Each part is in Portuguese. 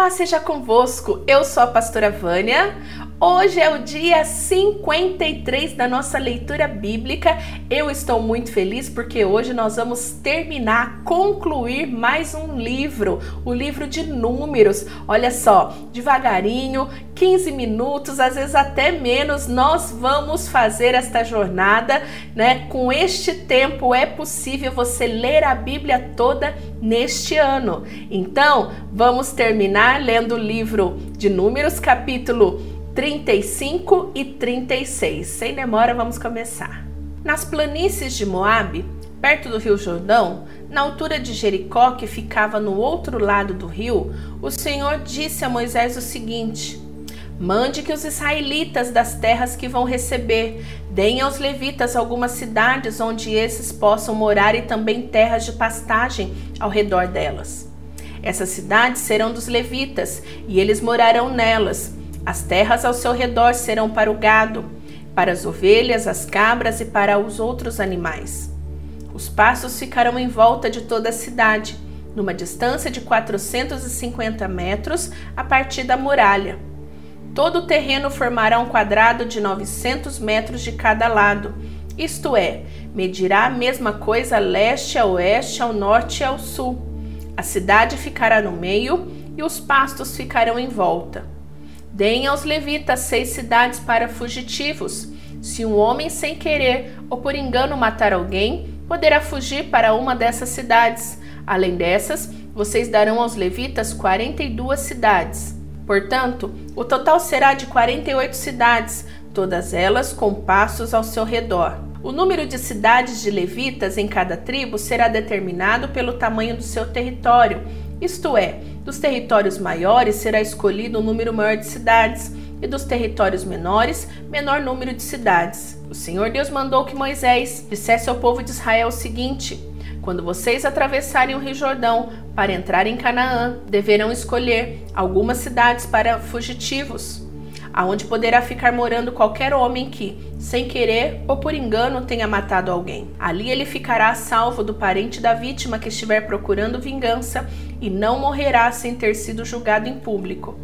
Paz seja convosco, eu sou a pastora Vânia. Hoje é o dia 53 da nossa leitura bíblica. Eu estou muito feliz porque hoje nós vamos terminar, concluir mais um livro, o livro de Números. Olha só, devagarinho, 15 minutos, às vezes até menos, nós vamos fazer esta jornada, né? Com este tempo é possível você ler a Bíblia toda neste ano. Então, vamos terminar lendo o livro de Números, capítulo 35 e 36. Sem demora, vamos começar. Nas planícies de Moabe, perto do Rio Jordão, na altura de Jericó, que ficava no outro lado do rio, o Senhor disse a Moisés o seguinte: Mande que os israelitas das terras que vão receber deem aos levitas algumas cidades onde esses possam morar e também terras de pastagem ao redor delas. Essas cidades serão dos levitas e eles morarão nelas as terras ao seu redor serão para o gado, para as ovelhas, as cabras e para os outros animais. Os pastos ficarão em volta de toda a cidade, numa distância de 450 metros a partir da muralha. Todo o terreno formará um quadrado de 900 metros de cada lado, isto é, medirá a mesma coisa leste a oeste, ao norte e ao sul. A cidade ficará no meio e os pastos ficarão em volta. Deem aos levitas seis cidades para fugitivos. Se um homem sem querer ou por engano matar alguém, poderá fugir para uma dessas cidades. Além dessas, vocês darão aos levitas 42 cidades. Portanto, o total será de 48 cidades, todas elas com passos ao seu redor. O número de cidades de levitas em cada tribo será determinado pelo tamanho do seu território, isto é, dos territórios maiores será escolhido um número maior de cidades, e dos territórios menores, menor número de cidades. O Senhor Deus mandou que Moisés dissesse ao povo de Israel o seguinte: Quando vocês atravessarem o Rio Jordão para entrar em Canaã, deverão escolher algumas cidades para fugitivos aonde poderá ficar morando qualquer homem que, sem querer ou por engano, tenha matado alguém. Ali ele ficará a salvo do parente da vítima que estiver procurando vingança e não morrerá sem ter sido julgado em público.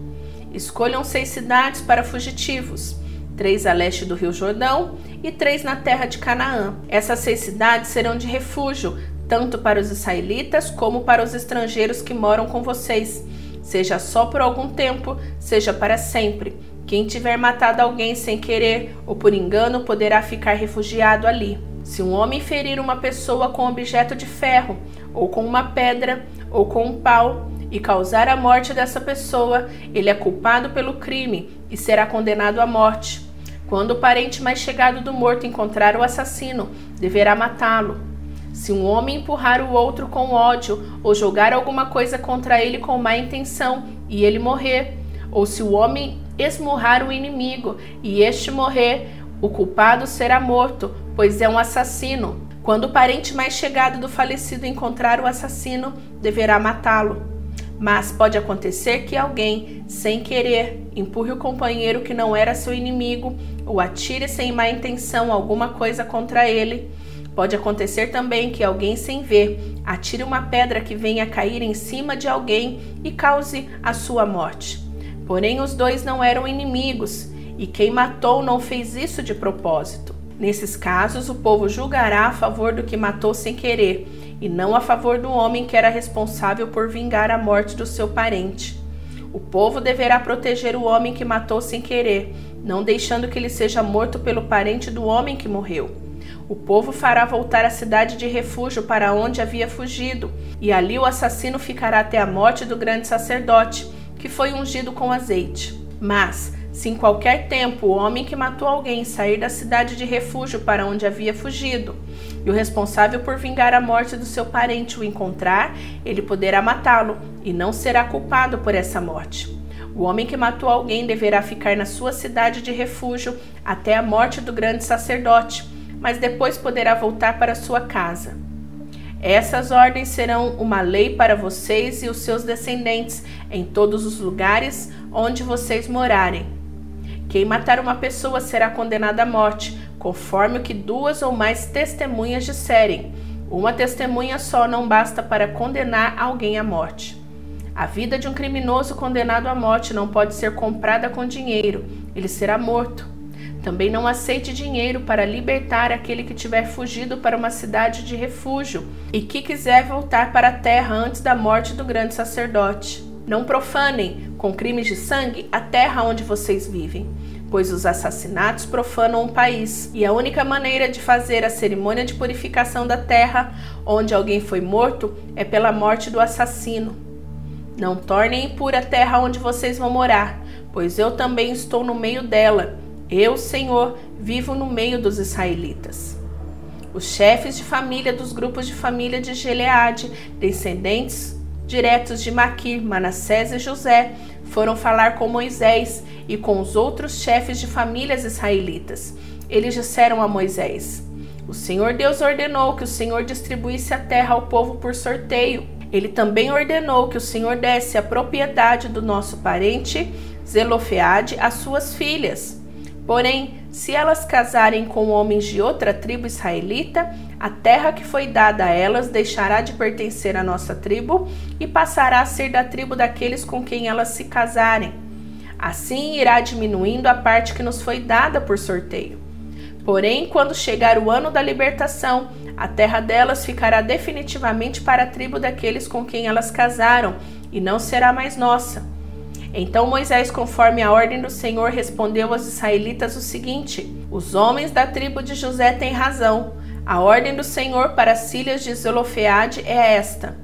Escolham seis cidades para fugitivos três a leste do Rio Jordão e três na terra de Canaã. Essas seis cidades serão de refúgio, tanto para os israelitas como para os estrangeiros que moram com vocês, seja só por algum tempo, seja para sempre. Quem tiver matado alguém sem querer ou por engano poderá ficar refugiado ali. Se um homem ferir uma pessoa com objeto de ferro, ou com uma pedra, ou com um pau, e causar a morte dessa pessoa, ele é culpado pelo crime e será condenado à morte. Quando o parente mais chegado do morto encontrar o assassino, deverá matá-lo. Se um homem empurrar o outro com ódio ou jogar alguma coisa contra ele com má intenção e ele morrer, ou se o homem esmurrar o inimigo e este morrer, o culpado será morto, pois é um assassino. Quando o parente mais chegado do falecido encontrar o assassino, deverá matá-lo. Mas pode acontecer que alguém, sem querer, empurre o companheiro que não era seu inimigo ou atire sem má intenção alguma coisa contra ele. Pode acontecer também que alguém, sem ver, atire uma pedra que venha cair em cima de alguém e cause a sua morte. Porém, os dois não eram inimigos, e quem matou não fez isso de propósito. Nesses casos, o povo julgará a favor do que matou sem querer, e não a favor do homem que era responsável por vingar a morte do seu parente. O povo deverá proteger o homem que matou sem querer, não deixando que ele seja morto pelo parente do homem que morreu. O povo fará voltar a cidade de refúgio para onde havia fugido, e ali o assassino ficará até a morte do grande sacerdote, que foi ungido com azeite. Mas, se em qualquer tempo o homem que matou alguém sair da cidade de refúgio para onde havia fugido, e o responsável por vingar a morte do seu parente o encontrar, ele poderá matá-lo e não será culpado por essa morte. O homem que matou alguém deverá ficar na sua cidade de refúgio até a morte do grande sacerdote, mas depois poderá voltar para sua casa. Essas ordens serão uma lei para vocês e os seus descendentes em todos os lugares onde vocês morarem. Quem matar uma pessoa será condenado à morte, conforme o que duas ou mais testemunhas disserem. Uma testemunha só não basta para condenar alguém à morte. A vida de um criminoso condenado à morte não pode ser comprada com dinheiro, ele será morto. Também não aceite dinheiro para libertar aquele que tiver fugido para uma cidade de refúgio e que quiser voltar para a terra antes da morte do grande sacerdote. Não profanem, com crimes de sangue, a terra onde vocês vivem, pois os assassinatos profanam um país, e a única maneira de fazer a cerimônia de purificação da terra onde alguém foi morto é pela morte do assassino. Não tornem impura a terra onde vocês vão morar, pois eu também estou no meio dela eu, Senhor, vivo no meio dos israelitas. Os chefes de família dos grupos de família de Gileade, descendentes diretos de Maquir, Manassés e José, foram falar com Moisés e com os outros chefes de famílias israelitas. Eles disseram a Moisés: O Senhor Deus ordenou que o Senhor distribuísse a terra ao povo por sorteio. Ele também ordenou que o Senhor desse a propriedade do nosso parente Zelofeade às suas filhas. Porém, se elas casarem com homens de outra tribo israelita, a terra que foi dada a elas deixará de pertencer à nossa tribo e passará a ser da tribo daqueles com quem elas se casarem. Assim irá diminuindo a parte que nos foi dada por sorteio. Porém, quando chegar o ano da libertação, a terra delas ficará definitivamente para a tribo daqueles com quem elas casaram e não será mais nossa. Então Moisés, conforme a ordem do Senhor, respondeu aos israelitas o seguinte: Os homens da tribo de José têm razão. A ordem do Senhor para as filhas de Zelofeade é esta: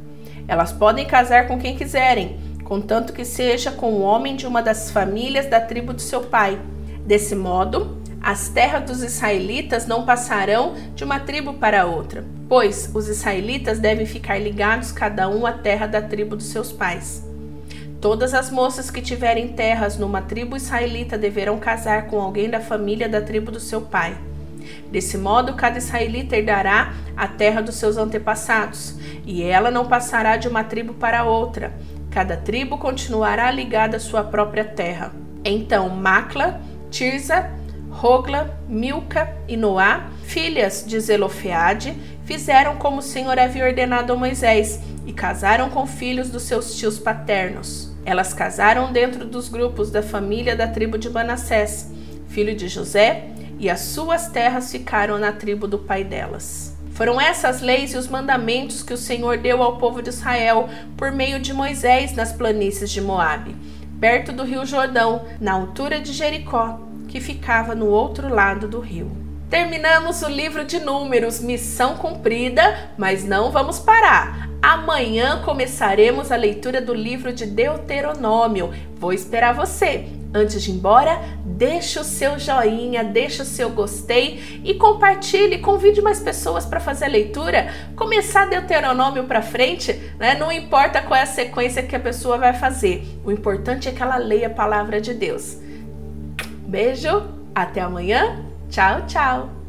Elas podem casar com quem quiserem, contanto que seja com um homem de uma das famílias da tribo de seu pai. Desse modo, as terras dos israelitas não passarão de uma tribo para outra, pois os israelitas devem ficar ligados cada um à terra da tribo dos seus pais. Todas as moças que tiverem terras numa tribo israelita deverão casar com alguém da família da tribo do seu pai. Desse modo, cada israelita herdará a terra dos seus antepassados, e ela não passará de uma tribo para outra. Cada tribo continuará ligada à sua própria terra. Então, Macla, Tirza, Rogla, Milca e Noá, filhas de Zelofeade, fizeram como o Senhor havia ordenado a Moisés e casaram com filhos dos seus tios paternos. Elas casaram dentro dos grupos da família da tribo de Manassés, filho de José, e as suas terras ficaram na tribo do pai delas. Foram essas leis e os mandamentos que o Senhor deu ao povo de Israel por meio de Moisés nas planícies de Moabe, perto do rio Jordão, na altura de Jericó, que ficava no outro lado do rio. Terminamos o livro de Números, missão cumprida, mas não vamos parar. Amanhã começaremos a leitura do livro de Deuteronômio. Vou esperar você. Antes de ir embora, deixe o seu joinha, deixe o seu gostei e compartilhe, convide mais pessoas para fazer a leitura. Começar Deuteronômio para frente, né? não importa qual é a sequência que a pessoa vai fazer. O importante é que ela leia a palavra de Deus. Beijo, até amanhã. Tchau, tchau.